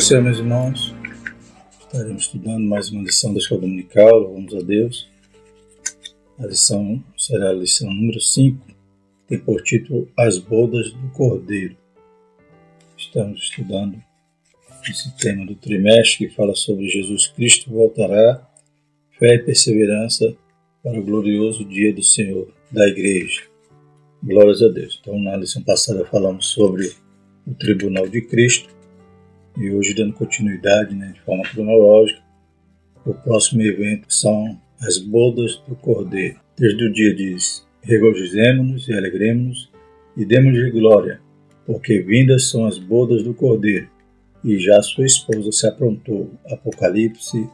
Senhor, meus irmãos, estaremos estudando mais uma lição da Escola Dominical, louvamos a Deus. A lição será a lição número 5, que tem por título As Bodas do Cordeiro. Estamos estudando esse tema do trimestre que fala sobre Jesus Cristo voltará, fé e perseverança para o glorioso dia do Senhor da Igreja. Glórias a Deus. Então, na lição passada falamos sobre o tribunal de Cristo e hoje, dando continuidade né, de forma cronológica, o próximo evento são as bodas do Cordeiro. Desde o dia diz: regozijemo-nos e alegremos-nos e demos-lhe glória, porque vindas são as bodas do Cordeiro, e já sua esposa se aprontou. Apocalipse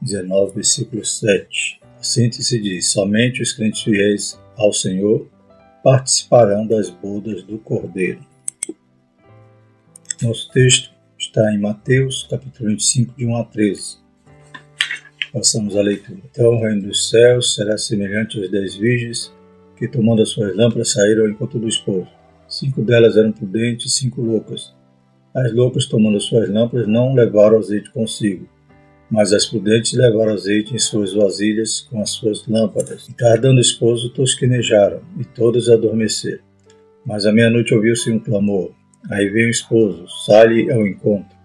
19, versículo 7. A síntese diz: somente os crentes fiéis ao Senhor participarão das bodas do Cordeiro. Nosso texto está em Mateus, capítulo 25, de 1 a 13. Passamos a leitura. Então o reino dos céus será semelhante às dez virgens que, tomando as suas lâmpadas, saíram ao encontro do esposo. Cinco delas eram prudentes e cinco loucas. As loucas, tomando as suas lâmpadas, não levaram azeite consigo, mas as prudentes levaram azeite em suas vasilhas com as suas lâmpadas. E tardando o esposo, tosquenejaram, e todas adormeceram. Mas à meia-noite ouviu-se um clamor: Aí vem o esposo, sai ao encontro.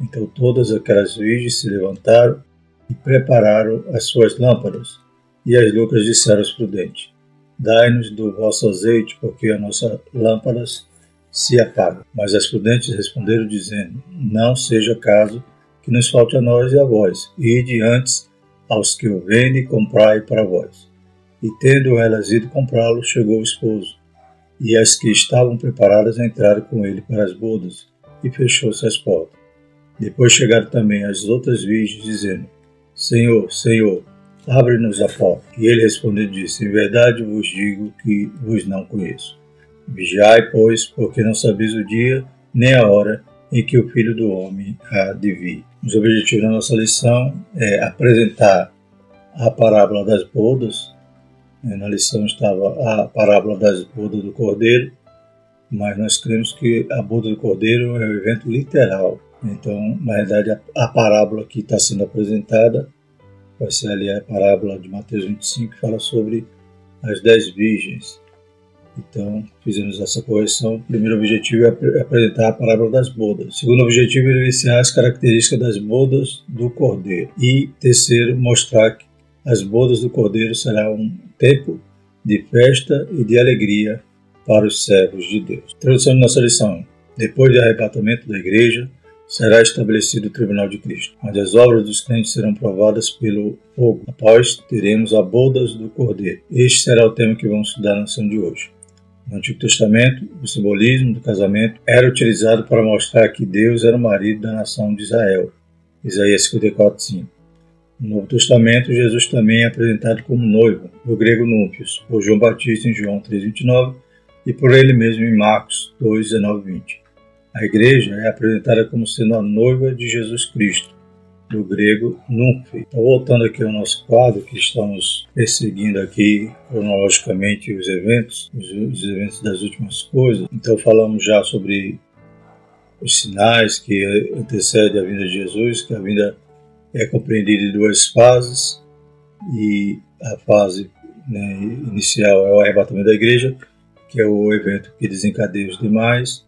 Então todas aquelas virgens se levantaram e prepararam as suas lâmpadas. E as loucas disseram aos prudentes: Dai-nos do vosso azeite, porque as nossas lâmpadas se apagam. Mas as prudentes responderam, dizendo: Não seja caso que nos falte a nós e a vós, e de antes aos que o vendem, comprai para vós. E tendo elas ido comprá-lo, chegou o esposo e as que estavam preparadas entraram com ele para as bodas, e fechou-se as portas. Depois chegaram também as outras virgens, dizendo: Senhor, Senhor, abre-nos a porta. E ele respondeu e disse: Em verdade vos digo que vos não conheço. Vigiai, pois, porque não sabeis o dia nem a hora em que o Filho do Homem há de vir. Os objetivos da nossa lição é apresentar a parábola das bodas, na lição estava a parábola das bodas do cordeiro, mas nós cremos que a boda do cordeiro é um evento literal. Então, na verdade, a, parábola que está sendo apresentada vai ser ali a parábola de Mateus 25, que fala sobre as dez virgens. Então, fizemos essa correção. O primeiro objetivo é apresentar a parábola das bodas. O segundo objetivo é evidenciar as características das bodas do cordeiro. E terceiro, mostrar que as bodas do Cordeiro serão um tempo de festa e de alegria para os servos de Deus. Tradução de nossa lição. Depois do arrebatamento da igreja, será estabelecido o tribunal de Cristo, onde as obras dos crentes serão provadas pelo fogo. Após, teremos a bodas do Cordeiro. Este será o tema que vamos estudar na lição de hoje. No Antigo Testamento, o simbolismo do casamento era utilizado para mostrar que Deus era o marido da nação de Israel. Isaías 54, 5. No Novo Testamento, Jesus também é apresentado como noivo, do grego núnpios, por João Batista em João 3,29 e por ele mesmo em Marcos 2, 19 20. A igreja é apresentada como sendo a noiva de Jesus Cristo, do grego nunfe. Então, voltando aqui ao nosso quadro, que estamos perseguindo aqui cronologicamente os eventos, os, os eventos das últimas coisas. Então, falamos já sobre os sinais que antecedem a vinda de Jesus, que a vinda é compreendida em duas fases e a fase né, inicial é o arrebatamento da igreja, que é o evento que desencadeia os demais.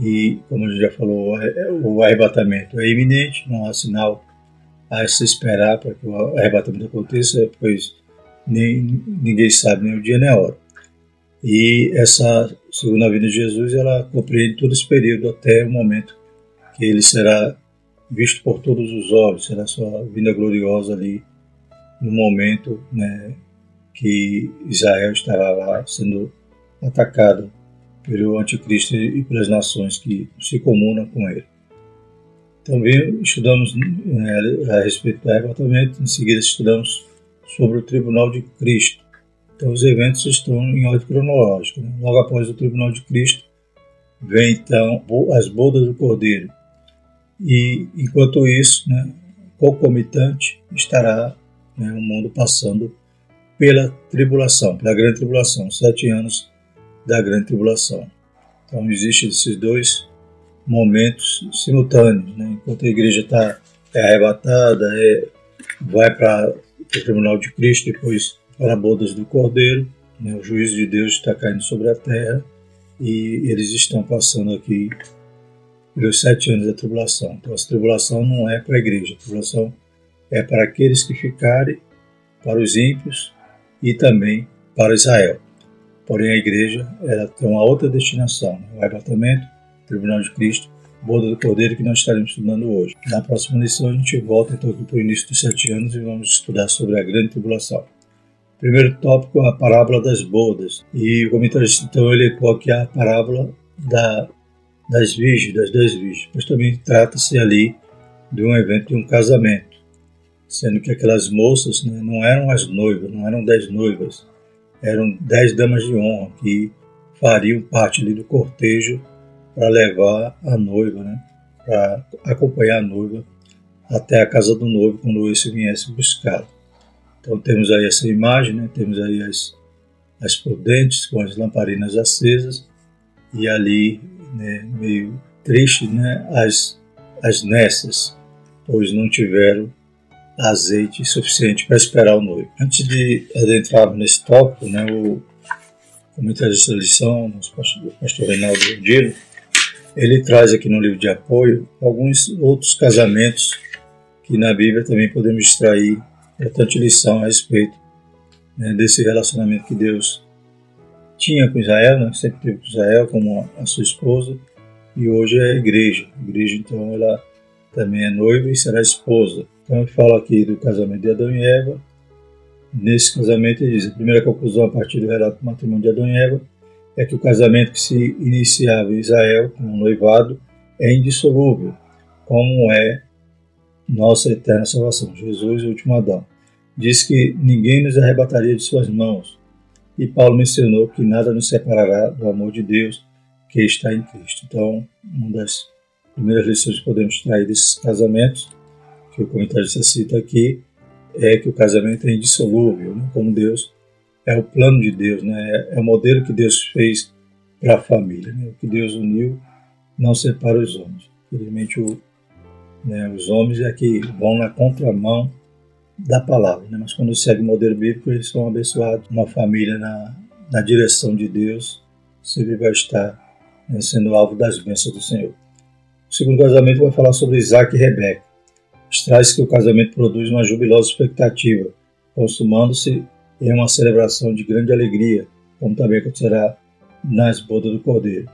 E, como a gente já falou, o arrebatamento é iminente, não há sinal a se esperar para que o arrebatamento aconteça, pois nem, ninguém sabe nem o dia nem a hora. E essa segunda vinda de Jesus, ela compreende todo esse período até o momento que ele será visto por todos os olhos, será sua vinda gloriosa ali no momento né, que Israel estará lá sendo atacado pelo anticristo e pelas nações que se comunam com ele. Também estudamos né, a respeito do arrebatamento, em seguida estudamos sobre o tribunal de Cristo. Então os eventos estão em ordem cronológica. Né? Logo após o tribunal de Cristo, vem então as bodas do Cordeiro, e enquanto isso, né, concomitante, estará né, o mundo passando pela tribulação, pela grande tribulação, sete anos da grande tribulação. Então existem esses dois momentos simultâneos, né? enquanto a igreja está é arrebatada, é, vai para o tribunal de Cristo, depois para bodas do Cordeiro, né? o juízo de Deus está caindo sobre a terra e eles estão passando aqui pelos sete anos da tribulação. Então, a tribulação não é para a igreja, a tribulação é para aqueles que ficarem, para os ímpios e também para Israel. Porém, a igreja ela tem uma outra destinação, né? o arrebatamento, o tribunal de Cristo, boda do Cordeiro, que nós estaremos estudando hoje. Na próxima lição, a gente volta então aqui para o início dos sete anos e vamos estudar sobre a grande tribulação. Primeiro tópico, a parábola das bodas. E o comentarista, então, ele aqui a parábola da, das virgens, das dez virgens, mas também trata-se ali de um evento de um casamento, sendo que aquelas moças né, não eram as noivas, não eram dez noivas, eram dez damas de honra que fariam parte ali do cortejo para levar a noiva, né, para acompanhar a noiva até a casa do noivo quando esse viesse buscá-la. Então temos aí essa imagem, né? temos aí as, as prudentes com as lamparinas acesas e ali, né, meio triste, né, as, as nessas, pois não tiveram azeite suficiente para esperar o noivo. Antes de adentrarmos nesse tópico, né, o comentarista da lição, nosso pastor, Reinaldo Dilo, ele traz aqui no livro de apoio alguns outros casamentos que na Bíblia também podemos extrair importante lição a respeito né, desse relacionamento que Deus tinha com Israel, né, sempre teve com Israel como a, sua esposa, e hoje é igreja. A igreja, então, ela também é noiva e será esposa. Então, ele fala aqui do casamento de Adão e Eva. Nesse casamento, ele diz: a primeira conclusão a partir do relato do matrimônio de Adão e Eva é que o casamento que se iniciava em Israel, como noivado, é indissolúvel, como é nossa eterna salvação, Jesus, o último Adão. Diz que ninguém nos arrebataria de suas mãos. E Paulo mencionou que nada nos separará do amor de Deus que está em Cristo. Então, uma das primeiras lições que podemos extrair desses casamentos, que o comentarista cita aqui, é que o casamento é indissolúvel, né? como Deus é o plano de Deus, né? é o modelo que Deus fez para a família. Né? O que Deus uniu não separa os homens. Infelizmente, o, né? Os homens é que vão na contramão da palavra, né? mas quando segue o modelo bíblico, eles são abençoados. Uma família na, na direção de Deus sempre vai estar né, sendo alvo das bênçãos do Senhor. O segundo casamento vai falar sobre Isaac e Rebeca. Traz que o casamento produz uma jubilosa expectativa, consumando-se em uma celebração de grande alegria, como também acontecerá nas bodas do Cordeiro.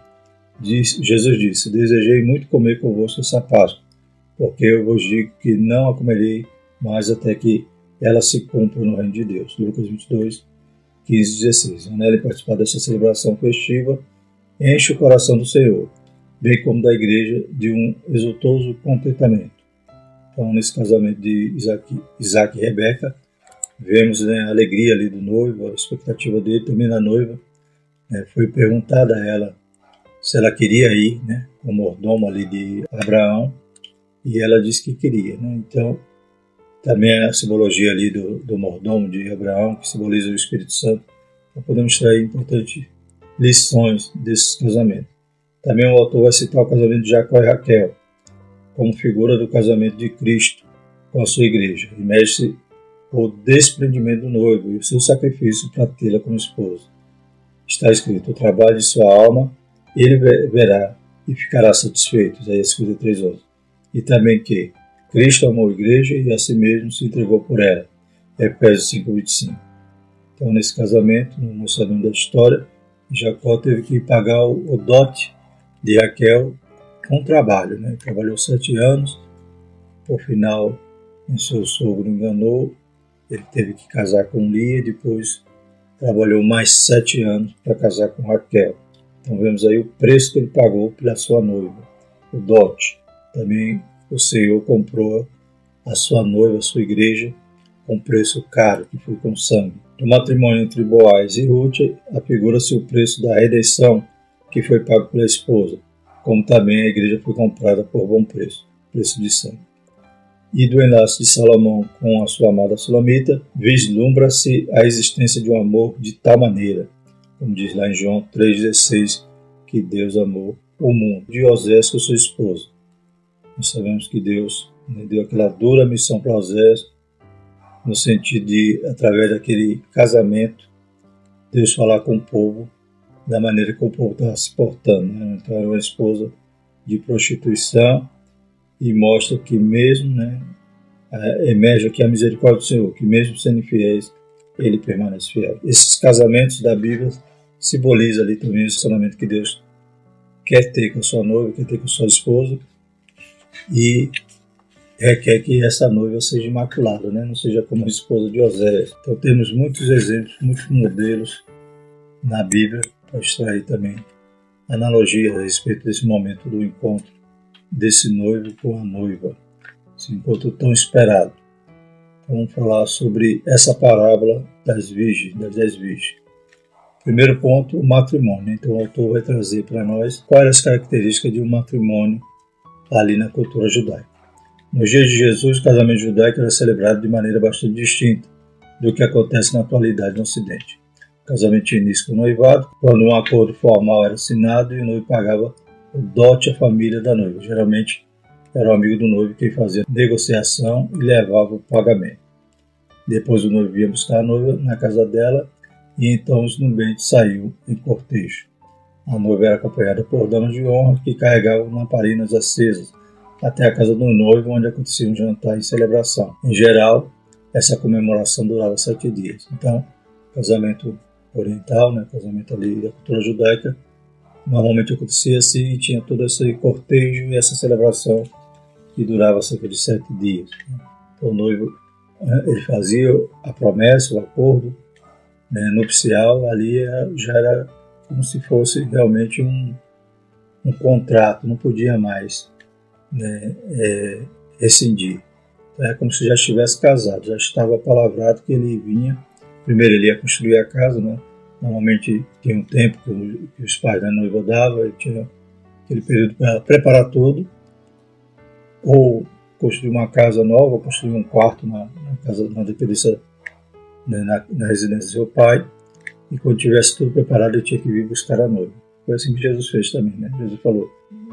Diz, Jesus disse: Desejei muito comer convosco essa Páscoa porque eu vos digo que não a comerei mais até que ela se cumpra no reino de Deus. Lucas 22, 15 e 16. Nela participar dessa celebração festiva enche o coração do Senhor, bem como da igreja de um exultoso contentamento. Então, nesse casamento de Isaac, Isaac e Rebeca, vemos né, a alegria ali do noivo, a expectativa dele, também da noiva. Né, foi perguntada a ela se ela queria ir, né, como mordomo ali de Abraão, e ela disse que queria. Né? Então, também a simbologia ali do, do mordomo de Abraão, que simboliza o Espírito Santo, então podemos extrair importantes lições desses casamentos. Também o autor vai citar o casamento de Jacó e Raquel, como figura do casamento de Cristo com a sua igreja, e mexe o desprendimento do noivo e o seu sacrifício para tê-la como esposa. Está escrito: o trabalho de sua alma ele verá e ficará satisfeito. Isaías 53, 11 e também que Cristo amou a igreja e a si mesmo se entregou por ela. Efésios 5:25. Então, nesse casamento, nós sabemos da história, Jacó teve que pagar o, dote de Raquel com trabalho. Né? Trabalhou sete anos, por final, seu sogro enganou, ele teve que casar com Lia depois trabalhou mais sete anos para casar com Raquel. Então vemos aí o preço que ele pagou pela sua noiva, o dote. Também o Senhor comprou a sua noiva, a sua igreja, com preço caro, que foi com sangue. No matrimônio entre Boaz e Ruth, afigura-se o preço da redenção que foi pago pela esposa, como também a igreja foi comprada por bom preço, preço de sangue. E do enlace de Salomão com a sua amada Sulamita, vislumbra-se a existência de um amor de tal maneira, como diz lá em João 3,16, que Deus amou o mundo, de Osés sua esposa. Nós sabemos que Deus né, deu aquela dura missão para Osés, no sentido de, através daquele casamento, Deus falar com o povo da maneira que o povo estava se portando. Né? Então, era uma esposa de prostituição e mostra que, mesmo, né, emerge aqui a misericórdia do Senhor, que, mesmo sendo infiéis, ele permanece fiel. Esses casamentos da Bíblia simbolizam ali também o relacionamento que Deus quer ter com a sua noiva, quer ter com a sua esposa e requer que essa noiva seja imaculada, né? não seja como a esposa de Osés. Então temos muitos exemplos, muitos modelos na Bíblia para extrair também analogias a respeito desse momento do encontro desse noivo com a noiva, esse encontro tão esperado. Então, vamos falar sobre essa parábola das virgens, das dez virgens. Primeiro ponto, o matrimônio. Então o autor vai trazer para nós quais as características de um matrimônio ali na cultura judaica. Nos dias de Jesus, o casamento judaico era celebrado de maneira bastante distinta do que acontece na atualidade no Ocidente. O casamento tinha início com o noivado, quando um acordo formal era assinado e o noivo pagava o dote à família da noiva. Geralmente era o amigo do noivo quem fazia negociação e levava o pagamento. Depois o noivo ia buscar a noiva na casa dela e então os nubentes saíam em cortejo. A noiva era acompanhada por damas de honra que carregavam lamparinas acesas até a casa do noivo, onde acontecia um jantar e celebração. Em geral, essa comemoração durava sete dias. Então, casamento oriental, né, casamento ali da cultura judaica, normalmente acontecia assim e tinha todo esse cortejo e essa celebração que durava cerca de sete dias. Então, o noivo eh, ele fazia a promessa, o acordo né, nupcial, ali é, já era como se fosse realmente um, um contrato, não podia mais né, é, rescindir. Então, é como se já estivesse casado, já estava palavrado que ele vinha. Primeiro ele ia construir a casa, né? normalmente tinha um tempo que, que os pais da noiva davam, ele tinha aquele período para preparar tudo, ou construir uma casa nova, construir um quarto na, na casa, na dependência né, na, na, residência do seu pai, e quando tivesse tudo preparado, ele tinha que vir buscar a noiva. Foi assim que Jesus fez também, né? Jesus falou: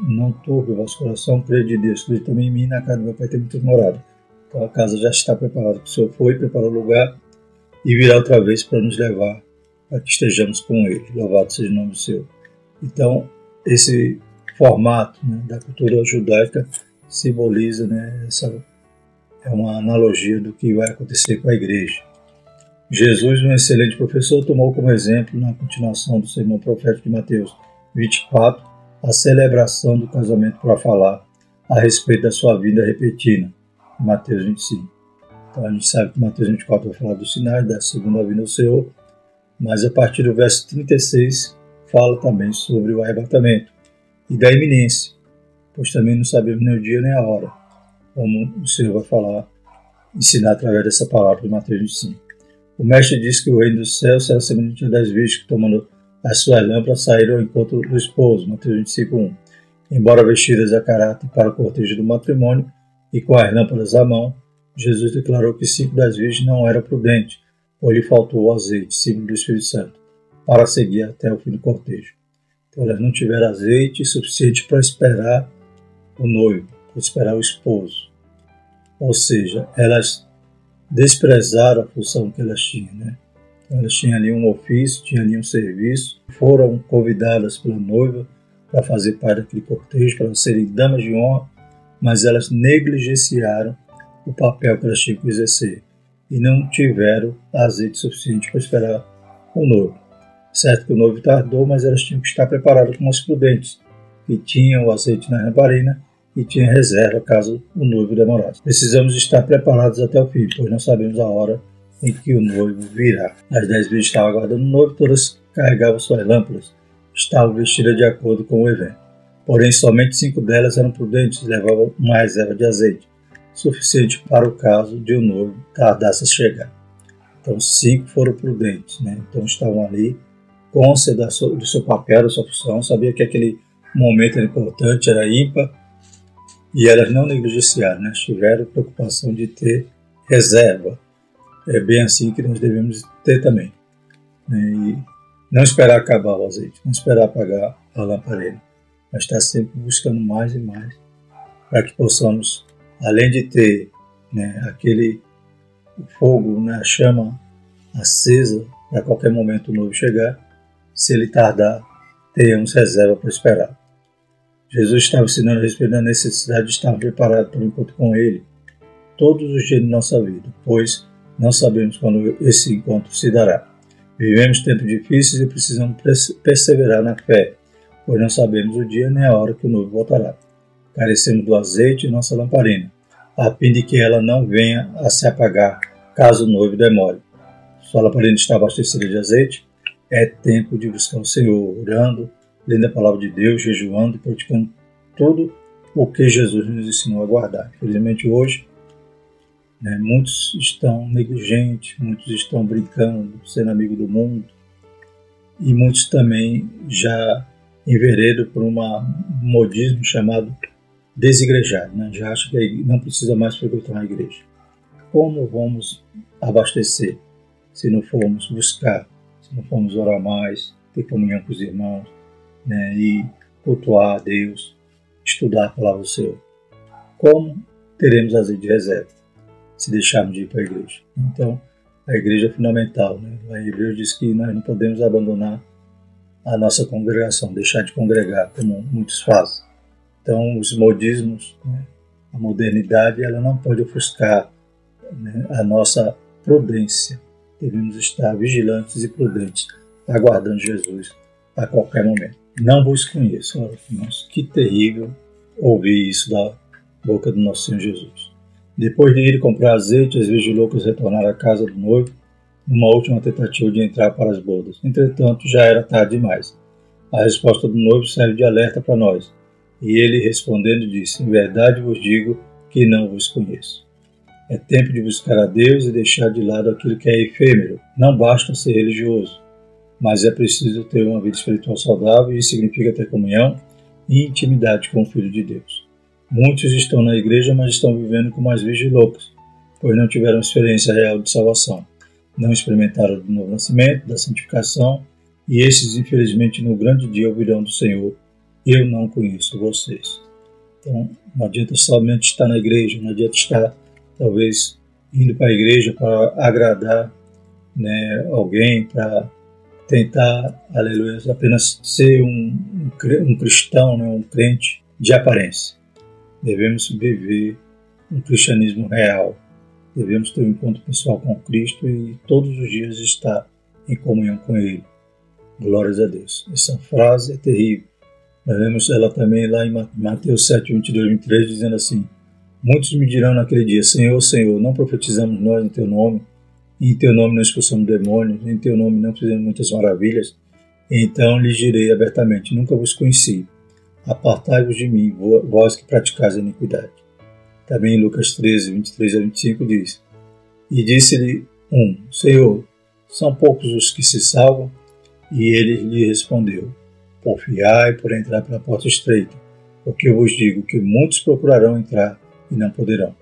Não turbe o vosso coração, creia de Deus, creia também em mim, na casa do meu pai tem muitas moradas. Então a casa já está preparada. O Senhor foi, preparou o lugar e virá outra vez para nos levar, para que estejamos com Ele. Louvado seja o nome do Senhor. Então, esse formato né, da cultura judaica simboliza, né, essa é uma analogia do que vai acontecer com a igreja. Jesus, um excelente professor, tomou como exemplo, na continuação do sermão profético de Mateus 24, a celebração do casamento para falar a respeito da sua vinda repentina, Mateus 25. Então a gente sabe que Mateus 24 vai falar do sinais, da segunda vinda do Senhor, mas a partir do verso 36 fala também sobre o arrebatamento e da iminência, pois também não sabemos nem o dia nem a hora, como o Senhor vai falar, ensinar através dessa palavra de Mateus 25. O mestre diz que o reino dos céus será semelhante a das virgens que, tomando as suas lâmpadas, saíram ao encontro do esposo. Mateus 25, 1. Embora vestidas a caráter para o cortejo do matrimônio e com as lâmpadas à mão, Jesus declarou que cinco das virgens não eram prudentes, ou lhe faltou o azeite, símbolo do Espírito Santo, para seguir até o fim do cortejo. Então elas não tiveram azeite suficiente para esperar o noivo, para esperar o esposo. Ou seja, elas desprezaram a função que elas tinham, né? Então, elas tinham ali um ofício, tinham ali um serviço, foram convidadas pela noiva para fazer parte daquele cortejo, para serem damas de honra, mas elas negligenciaram o papel que elas tinham que exercer e não tiveram azeite suficiente para esperar o noivo. Certo que o noivo tardou, mas elas tinham que estar preparadas como as prudentes, que tinham o azeite na lamparina e tinha reserva caso o noivo demorasse. Precisamos estar preparados até o fim, pois não sabemos a hora em que o noivo virá. As dez virgens estavam aguardando o noivo, todas carregavam suas lâmpadas, estavam vestidas de acordo com o evento. Porém, somente cinco delas eram prudentes e levavam uma reserva de azeite, suficiente para o caso de o noivo tardasse a chegar. Então, cinco foram prudentes, né? então estavam ali, conscientes do seu papel, da sua função, sabia que aquele momento era importante, era ímpar, e elas não negligenciaram, né? tiveram preocupação de ter reserva. É bem assim que nós devemos ter também. Né? E não esperar acabar o azeite, não esperar apagar a lamparina, mas está sempre buscando mais e mais para que possamos, além de ter né, aquele fogo, né, a chama acesa para qualquer momento o noivo chegar, se ele tardar, tenhamos reserva para esperar. Jesus estava ensinando a respeito da necessidade de estar preparado para o encontro com Ele todos os dias de nossa vida, pois não sabemos quando esse encontro se dará. Vivemos tempos difíceis e precisamos perseverar na fé, pois não sabemos o dia nem a hora que o noivo voltará. Carecemos do azeite em nossa lamparina, a fim de que ela não venha a se apagar caso o noivo demore. Sua lamparina está abastecida de azeite, é tempo de buscar o Senhor, orando, lendo a palavra de Deus, jejuando e praticando tudo o que Jesus nos ensinou a guardar. Infelizmente hoje, né, muitos estão negligentes, muitos estão brincando, sendo amigo do mundo, e muitos também já enveredam por um modismo chamado desigrejado, né? já acha que não precisa mais frequentar a igreja. Como vamos abastecer se não formos buscar, se não formos orar mais, ter comunhão com os irmãos, né, e cultuar a Deus, estudar a palavra do Senhor. Como teremos azeite de reserva se deixarmos de ir para a igreja? Então, a igreja é fundamental. Né? Em Hebreus diz que nós não podemos abandonar a nossa congregação, deixar de congregar, como muitos fazem. Então, os modismos, né? a modernidade, ela não pode ofuscar né? a nossa prudência. Devemos estar vigilantes e prudentes, aguardando Jesus a qualquer momento. Não vos conheço. Irmãos, que terrível ouvir isso da boca do nosso Senhor Jesus. Depois de ir comprar azeite, as virgens loucas retornaram à casa do noivo, numa última tentativa de entrar para as bodas. Entretanto, já era tarde demais. A resposta do noivo serve de alerta para nós. E ele, respondendo, disse: Em verdade vos digo que não vos conheço. É tempo de buscar a Deus e deixar de lado aquilo que é efêmero. Não basta ser religioso mas é preciso ter uma vida espiritual saudável e isso significa ter comunhão e intimidade com o Filho de Deus. Muitos estão na igreja, mas estão vivendo como as virgens loucas, pois não tiveram experiência real de salvação, não experimentaram do novo nascimento, da santificação, e esses, infelizmente, no grande dia ouvirão do Senhor: Eu não conheço vocês. Então, não adianta somente estar na igreja, não adianta estar, talvez, indo para a igreja para agradar né, alguém, para tentar, aleluia, apenas ser um, um cristão, né, um crente de aparência. Devemos viver um cristianismo real. Devemos ter um encontro pessoal com Cristo e todos os dias estar em comunhão com Ele. Glórias a Deus. Essa frase é terrível. Nós vemos ela também lá em Mateus 7, 22, 23, dizendo assim: Muitos me dirão naquele dia: Senhor, Senhor, não profetizamos nós em Teu nome? Em teu nome não expulsamos demônios, em teu nome não fizemos muitas maravilhas. Então lhes direi abertamente: Nunca vos conheci. Apartai-vos de mim, vós que praticais a iniquidade. Também Lucas 13, 23 a 25 diz: E disse-lhe um: Senhor, são poucos os que se salvam? E ele lhe respondeu: Porfiai por entrar pela porta estreita, porque eu vos digo que muitos procurarão entrar e não poderão.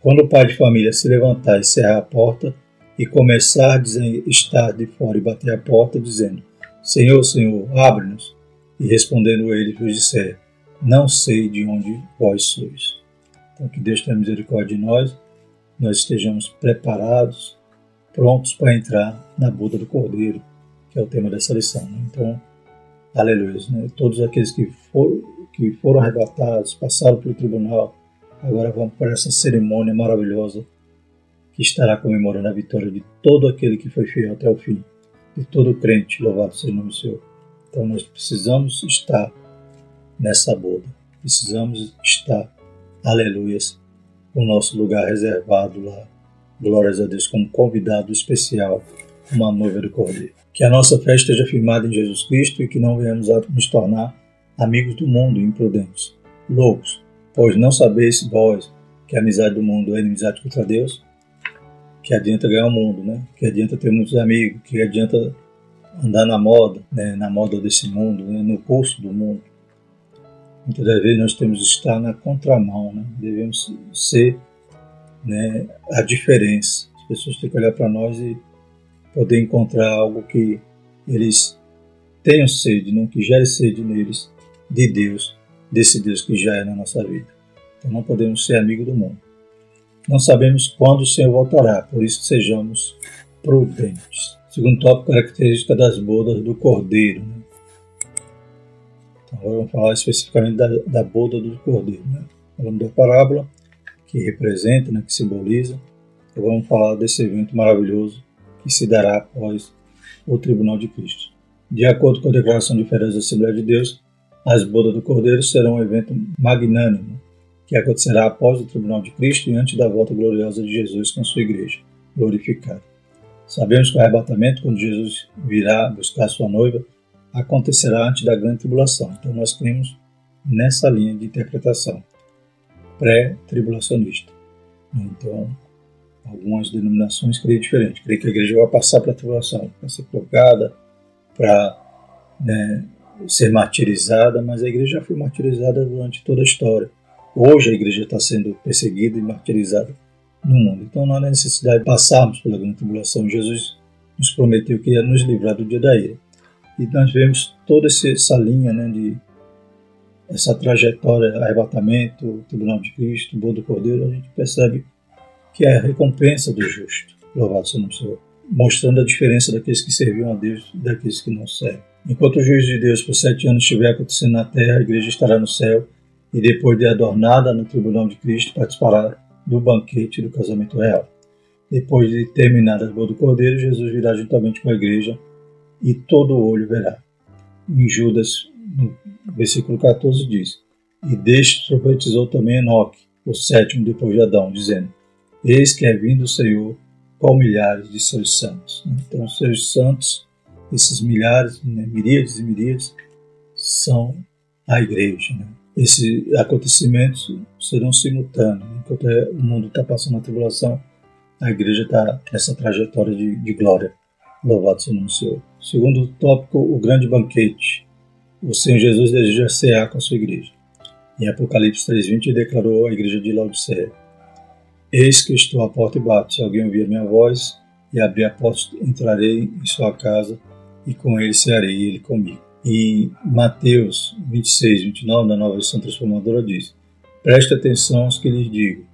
Quando o pai de família se levantar e cerrar a porta, e começar a estar de fora e bater a porta, dizendo: Senhor, Senhor, abre-nos. E respondendo ele, vos disser: Não sei de onde vós sois. Então, que Deus tenha misericórdia de nós, nós estejamos preparados, prontos para entrar na boda do Cordeiro, que é o tema dessa lição. Né? Então, aleluia. Né? Todos aqueles que, for, que foram arrebatados, passaram pelo tribunal, agora vão para essa cerimônia maravilhosa que estará comemorando a vitória de todo aquele que foi fiel até o fim, de todo crente, louvado seja o nome do Senhor. Então nós precisamos estar nessa boda, precisamos estar, aleluias, o nosso lugar reservado lá, glórias a Deus, como convidado especial, uma noiva do Cordeiro. Que a nossa fé esteja firmada em Jesus Cristo e que não venhamos a nos tornar amigos do mundo, imprudentes, loucos, pois não sabeis vós que a amizade do mundo é inimizade contra Deus? Que adianta ganhar o mundo, né? Que adianta ter muitos amigos, que adianta andar na moda, né? na moda desse mundo, né? no curso do mundo. Muitas das vezes nós temos que estar na contramão, né? Devemos ser né, a diferença. As pessoas têm que olhar para nós e poder encontrar algo que eles tenham sede, não que gere sede neles de Deus, desse Deus que já é na nossa vida. Então não podemos ser amigo do mundo. Não sabemos quando o Senhor voltará, por isso sejamos prudentes. Segundo tópico, característica das bodas do cordeiro. Né? Então, agora vamos falar especificamente da, da boda do cordeiro. Né? Da parábola, que representa, né, que simboliza. Então, vamos falar desse evento maravilhoso que se dará após o tribunal de Cristo. De acordo com a declaração de férias da Assembleia de Deus, as bodas do Cordeiro serão um evento magnânimo que acontecerá após o tribunal de Cristo e antes da volta gloriosa de Jesus com sua igreja glorificada. Sabemos que o arrebatamento, quando Jesus virá buscar sua noiva, acontecerá antes da grande tribulação. Então nós cremos nessa linha de interpretação pré-tribulacionista. Então, algumas denominações creem diferente. Creem que a igreja vai passar para a tribulação, vai ser colocada para né, ser martirizada, mas a igreja já foi martirizada durante toda a história. Hoje a igreja está sendo perseguida e martirizada no mundo. Então não há necessidade de passarmos pela grande tribulação. Jesus nos prometeu que ia nos livrar do dia da ira. E nós vemos toda essa linha né, de essa trajetória, arrebatamento, tribunal de Cristo, boa do Cordeiro, a gente percebe que é a recompensa do justo. Louvado seja o Senhor. Mostrando a diferença daqueles que serviam a Deus e daqueles que não servem. Enquanto o juízo de Deus por sete anos estiver acontecendo na terra, a igreja estará no céu e depois de adornada no tribunal de Cristo participará do banquete do casamento real. Depois de terminada a boa do Cordeiro, Jesus virá juntamente com a igreja e todo olho verá. Em Judas, no versículo 14, diz: E deste profetizou também Enoque, o sétimo depois de Adão, dizendo: Eis que é vindo o Senhor com milhares de seus santos. Então, os seus santos, esses milhares, né, miríades e miríades, são a igreja. Né? Esses acontecimentos serão simultâneos. Enquanto o mundo está passando a tribulação, a igreja está nessa trajetória de, de glória. Louvado seja o Senhor. Segundo tópico, o grande banquete. O Senhor Jesus deseja cear com a sua igreja. Em Apocalipse 3,20 declarou à igreja de Laodiceia: Eis que estou à porta e bato. Se alguém ouvir a minha voz e abrir a porta, entrarei em sua casa e com ele cearei ele comigo. E Mateus 26, 29, na nova versão transformadora, diz: Preste atenção aos que lhes digo: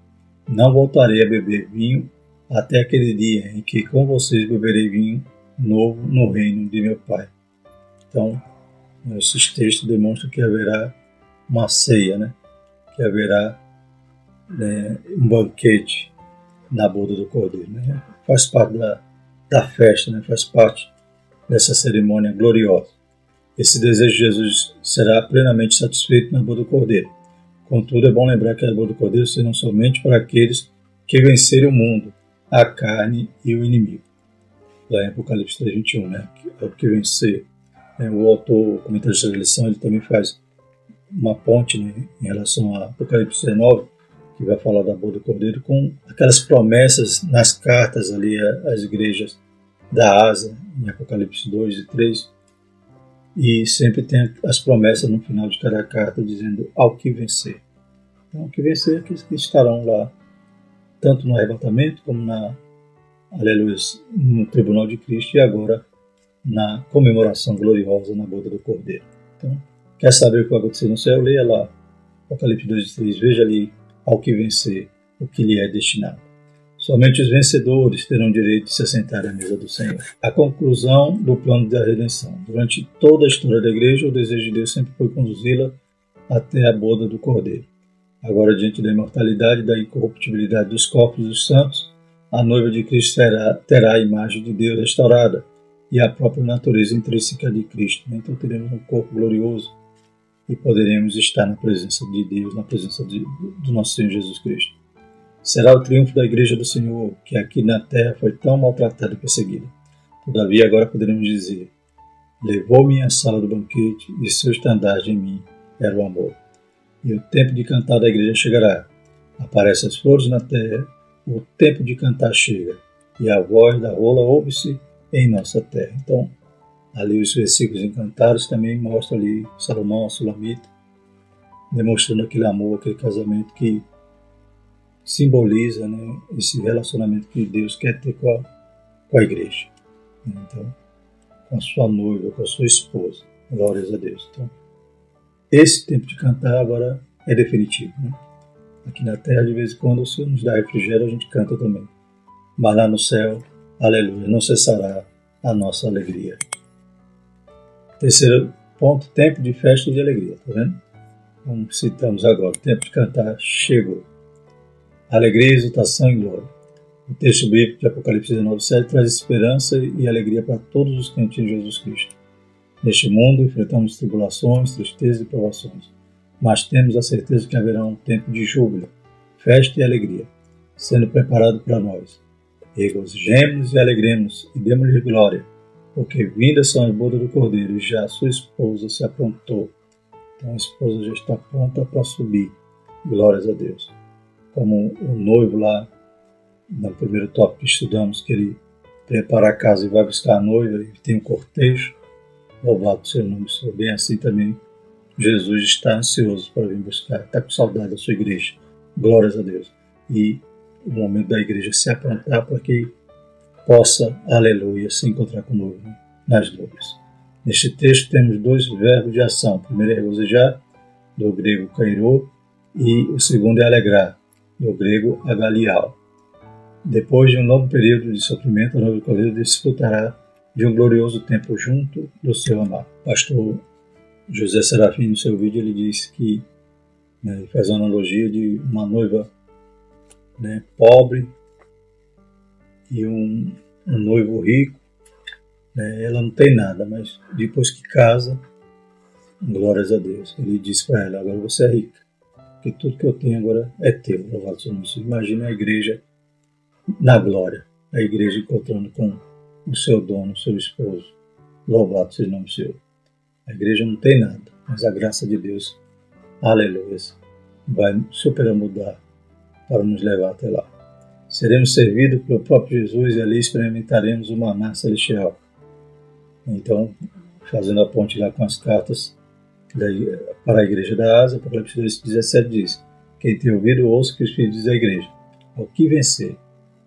Não voltarei a beber vinho até aquele dia em que com vocês beberei vinho novo no reino de meu Pai. Então, esses textos demonstram que haverá uma ceia, né? que haverá né, um banquete na boda do Cordeiro. Né? Faz parte da, da festa, né? faz parte dessa cerimônia gloriosa. Esse desejo de Jesus será plenamente satisfeito na boda do Cordeiro. Contudo, é bom lembrar que a boda do Cordeiro será somente para aqueles que vencerem o mundo, a carne e o inimigo lá em Apocalipse 3.21, né? É o que vencer. É, o autor, o comentarista da lição, ele também faz uma ponte né, em relação a Apocalipse 19, que vai falar da boa do Cordeiro, com aquelas promessas nas cartas ali às igrejas da Ásia, em Apocalipse 2 e 3, e sempre tem as promessas no final de cada carta dizendo ao que vencer. Então, o que vencer que estarão lá, tanto no arrebatamento como na aleluia, no tribunal de Cristo e agora na comemoração gloriosa na boda do Cordeiro. Então, quer saber o que vai acontecer no céu? Leia lá Apocalipse 2 e 3, veja ali ao que vencer, o que lhe é destinado. Somente os vencedores terão direito de se assentar à mesa do Senhor. A conclusão do plano da redenção. Durante toda a história da igreja, o desejo de Deus sempre foi conduzi-la até a boda do Cordeiro. Agora, diante da imortalidade e da incorruptibilidade dos corpos dos santos, a noiva de Cristo terá, terá a imagem de Deus restaurada e a própria natureza intrínseca de Cristo. Então teremos um corpo glorioso e poderemos estar na presença de Deus, na presença de, do nosso Senhor Jesus Cristo. Será o triunfo da Igreja do Senhor, que aqui na terra foi tão maltratada e perseguida. Todavia, agora poderemos dizer: Levou-me à sala do banquete e seu estandarte em mim era o amor. E o tempo de cantar da igreja chegará. Aparecem as flores na terra o tempo de cantar chega, e a voz da rola ouve-se em nossa terra. Então, ali os versículos encantados também mostram ali Salomão, Sulamita, demonstrando aquele amor, aquele casamento que simboliza né, esse relacionamento que Deus quer ter com a, com a igreja. Então, com a sua noiva, com a sua esposa. Glórias a Deus. Então, esse tempo de cantar agora é definitivo. Né? Aqui na terra, de vez em quando, o Senhor nos dá refrigério, a gente canta também. Mas lá no céu, aleluia, não cessará a nossa alegria. Terceiro ponto, tempo de festa e de alegria, tá vendo? Como citamos agora, tempo de cantar chegou. Alegria, exultação e glória. O texto bíblico de Apocalipse 19, 7 traz esperança e alegria para todos os crentes em Jesus Cristo. Neste mundo enfrentamos tribulações, tristezas e provações, mas temos a certeza que haverá um tempo de júbilo, festa e alegria, sendo preparado para nós. Regozijemos e alegremos e demos-lhe glória, porque vindas são as bodas do Cordeiro e já sua esposa se aprontou. Então a esposa já está pronta para subir. Glórias a Deus. Como o noivo lá no primeiro tópico estudamos, que ele prepara a casa e vai buscar a noiva e tem um cortejo. Louvado o nome Senhor. Bem assim também, Jesus está ansioso para vir buscar, está com saudade da sua igreja. Glórias a Deus. E o momento da igreja se aprontar para que possa, aleluia, se encontrar com o noivo nas nuvens. Neste texto temos dois verbos de ação. O primeiro é regozijar, do grego kairo, e o segundo é alegrar, do grego agalial. Depois de um longo período de sofrimento, a noiva do Cordeiro desfrutará de um glorioso tempo junto do seu amado. Pastor José Serafim, no seu vídeo, ele diz que né, ele faz a analogia de uma noiva né, pobre e um, um noivo rico. Né, ela não tem nada, mas depois que casa, glórias a Deus. Ele diz para ela: agora você é rica, porque tudo que eu tenho agora é teu. Louvado seja o Imagina a igreja na glória, a igreja encontrando com o seu dono, o seu esposo. Louvado seja o nome Senhor. A igreja não tem nada, mas a graça de Deus, aleluia, vai superamudar para nos levar até lá. Seremos servidos pelo próprio Jesus e ali experimentaremos o maná celestial. Então, fazendo a ponte lá com as cartas para a igreja da Asa, Apocalipse 17 diz: Quem tem ouvido, ouça o que o Espírito diz à igreja. Ao que vencer,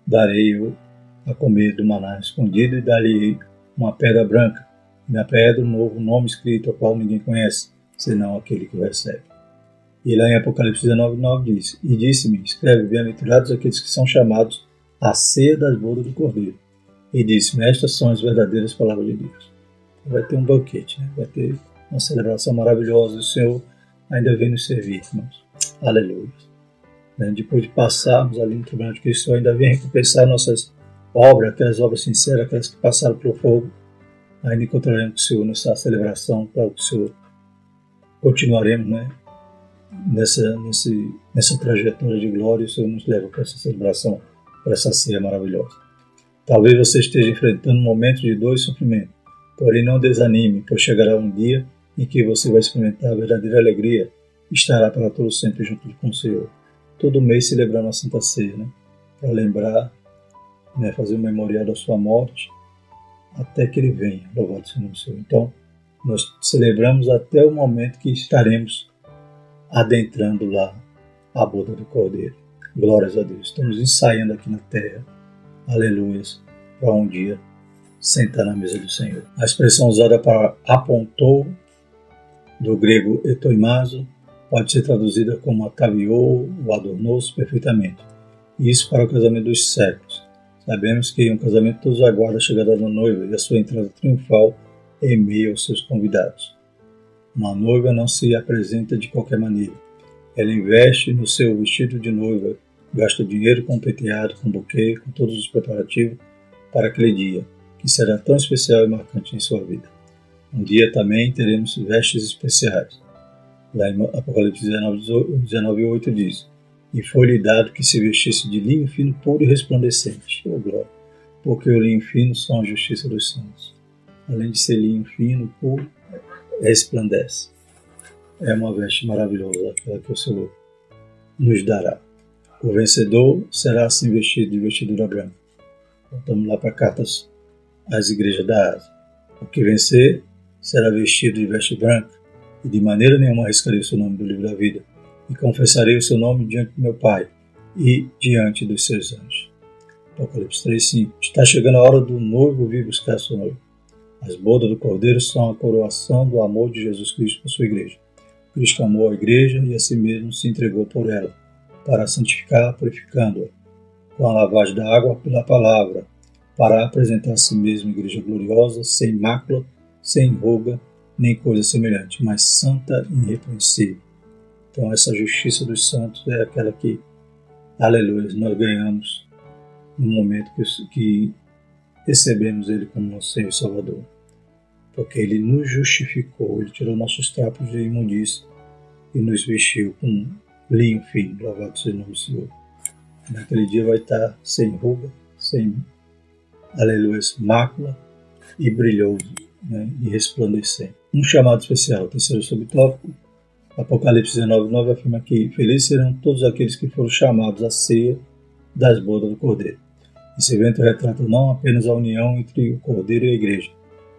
darei-o a comer do maná escondido e dar-lhe uma pedra branca, e na pedra um novo nome escrito, ao qual ninguém conhece, senão aquele que o recebe. E lá em Apocalipse 19, 9 diz: E disse-me: Escreve, bem-aventurados aqueles que são chamados a ceia das bodas do Cordeiro. E disse-me: Estas são as verdadeiras palavras de Deus. Vai ter um banquete, né? vai ter uma celebração maravilhosa. O Senhor ainda vem nos servir, irmãos. Aleluia. Né? Depois de passarmos ali no tribunal de Cristo, ainda vem recompensar nossas obras, aquelas obras sinceras, aquelas que passaram pelo fogo. Ainda encontraremos o Senhor nessa celebração, para o Senhor continuaremos né? nessa, nesse, nessa trajetória de glória. O Senhor nos leva para essa celebração, para essa ceia maravilhosa. Talvez você esteja enfrentando um momento de dor e sofrimento, porém não desanime, pois chegará um dia em que você vai experimentar a verdadeira alegria estará para todos sempre junto com o Senhor todo mês celebrando a Santa Ceia, né? Para lembrar, né, fazer um memorial da sua morte até que ele venha, louvado seja o Senhor. Então, nós celebramos até o momento que estaremos adentrando lá a boda do Cordeiro. Glórias a Deus. Estamos ensaiando aqui na terra. Aleluias. Para um dia sentar na mesa do Senhor. A expressão usada para apontou, do grego etoimazo, pode ser traduzida como ataviou ou adornou-se perfeitamente. Isso para o casamento dos séculos. Sabemos que um casamento todos aguardam a chegada da noiva e a sua entrada triunfal em meio aos seus convidados. Uma noiva não se apresenta de qualquer maneira. Ela investe no seu vestido de noiva, gasta dinheiro com penteado, com buquê, com todos os preparativos para aquele dia, que será tão especial e marcante em sua vida. Um dia também teremos vestes especiais Lá em Apocalipse 19, 19 8 diz: E foi-lhe dado que se vestisse de linho fino, puro e resplandecente. Oh, glória! Porque o linho fino são a justiça dos santos. Além de ser linho fino, puro, resplandece. É uma veste maravilhosa, aquela que o Senhor nos dará. O vencedor será assim vestido de vestidura branca. Voltamos lá para cartas às igrejas da Ásia. O que vencer será vestido de veste branca e de maneira nenhuma arriscarei o seu nome do livro da vida, e confessarei o seu nome diante do meu Pai e diante dos seus anjos. Apocalipse 3,5 Está chegando a hora do noivo vir buscar sua. As bodas do Cordeiro são a coroação do amor de Jesus Cristo por sua igreja. Cristo amou a igreja e a si mesmo se entregou por ela, para santificar, purificando-a, com a lavagem da água pela palavra, para apresentar a si mesmo igreja gloriosa, sem mácula, sem ruga, nem coisa semelhante, mas santa e irrepreensível. Então essa justiça dos santos é aquela que, aleluia, nós ganhamos no momento que, que recebemos Ele como nosso Senhor e Salvador. Porque Ele nos justificou, Ele tirou nossos trapos de imundícia e nos vestiu com linho fino, louvado seja o nome do Senhor. Naquele dia vai estar sem ruga, sem, aleluia, mácula e brilhoso né, e resplandecente. Um chamado especial, terceiro subtópico, Apocalipse 19, 9 afirma que felizes serão todos aqueles que foram chamados à ceia das bodas do Cordeiro. Esse evento retrata não apenas a união entre o Cordeiro e a Igreja,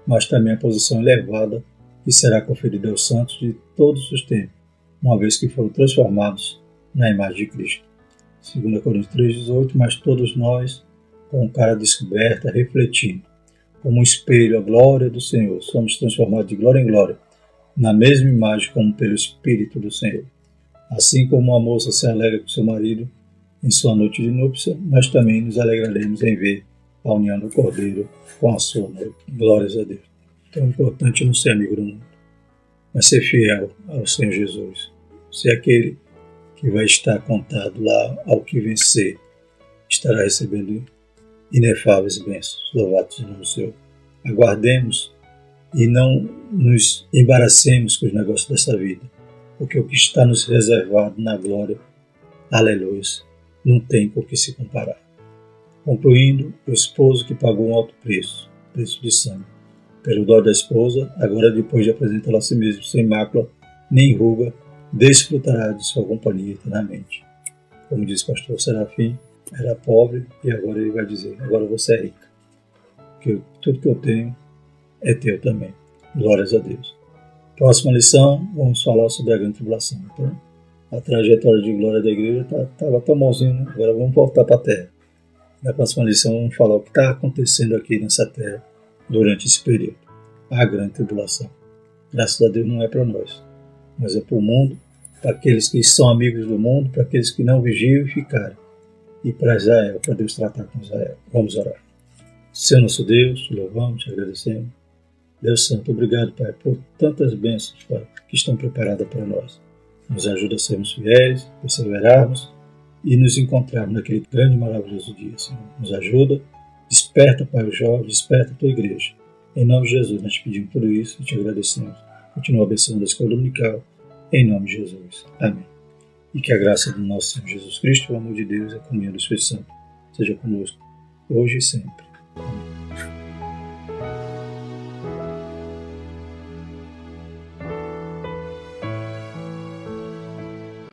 mas também a posição elevada que será conferida aos santos de todos os tempos, uma vez que foram transformados na imagem de Cristo. 2 Coríntios 3,18 Mas todos nós, com cara descoberta, refletindo, como um espelho a glória do Senhor, somos transformados de glória em glória, na mesma imagem como pelo Espírito do Senhor. Assim como uma moça se alegra com seu marido, em sua noite de núpcia, nós também nos alegraremos em ver a união do Cordeiro com a sua noiva. Glórias a Deus. Então é importante não ser amigo do mundo, mas ser fiel ao Senhor Jesus. Ser aquele que vai estar contado lá ao que vencer, estará recebendo inefáveis bênçãos. Louvado seja o Senhor. Aguardemos e não nos embaracemos com os negócios dessa vida, porque o que está nos reservado na glória, aleluia, não tem com que se comparar. Concluindo, o esposo que pagou um alto preço, preço de sangue, pelo dó da esposa, agora depois de apresentá-la a si mesmo sem mácula nem ruga, desfrutará de sua companhia eternamente. Como diz o pastor Serafim, era pobre e agora ele vai dizer, agora você é rica. Porque tudo que eu tenho é teu também. Glórias a Deus. Próxima lição, vamos falar sobre a grande tribulação. Então, a trajetória de glória da igreja estava tá, tão bonzinho, né? Agora vamos voltar para a terra. Na próxima lição vamos falar o que está acontecendo aqui nessa terra durante esse período. A grande tribulação. Graças a Deus não é para nós, mas é para o mundo, para aqueles que são amigos do mundo, para aqueles que não vigiam e ficaram. E para Israel, para Deus tratar com Israel. Vamos orar. Senhor nosso Deus, te louvamos, te agradecemos. Deus Santo, obrigado, Pai, por tantas bênçãos, Pai, que estão preparadas para nós. Nos ajuda a sermos fiéis, perseverarmos e nos encontrarmos naquele grande e maravilhoso dia, Senhor. Nos ajuda, desperta, Pai, os jovens, desperta a tua igreja. Em nome de Jesus, nós te pedimos tudo isso e te agradecemos. Continua abençoando a escola dominical, em nome de Jesus. Amém. E que a graça do nosso Senhor Jesus Cristo, o amor de Deus e a comunhão do Espírito Santo seja conosco, hoje e sempre.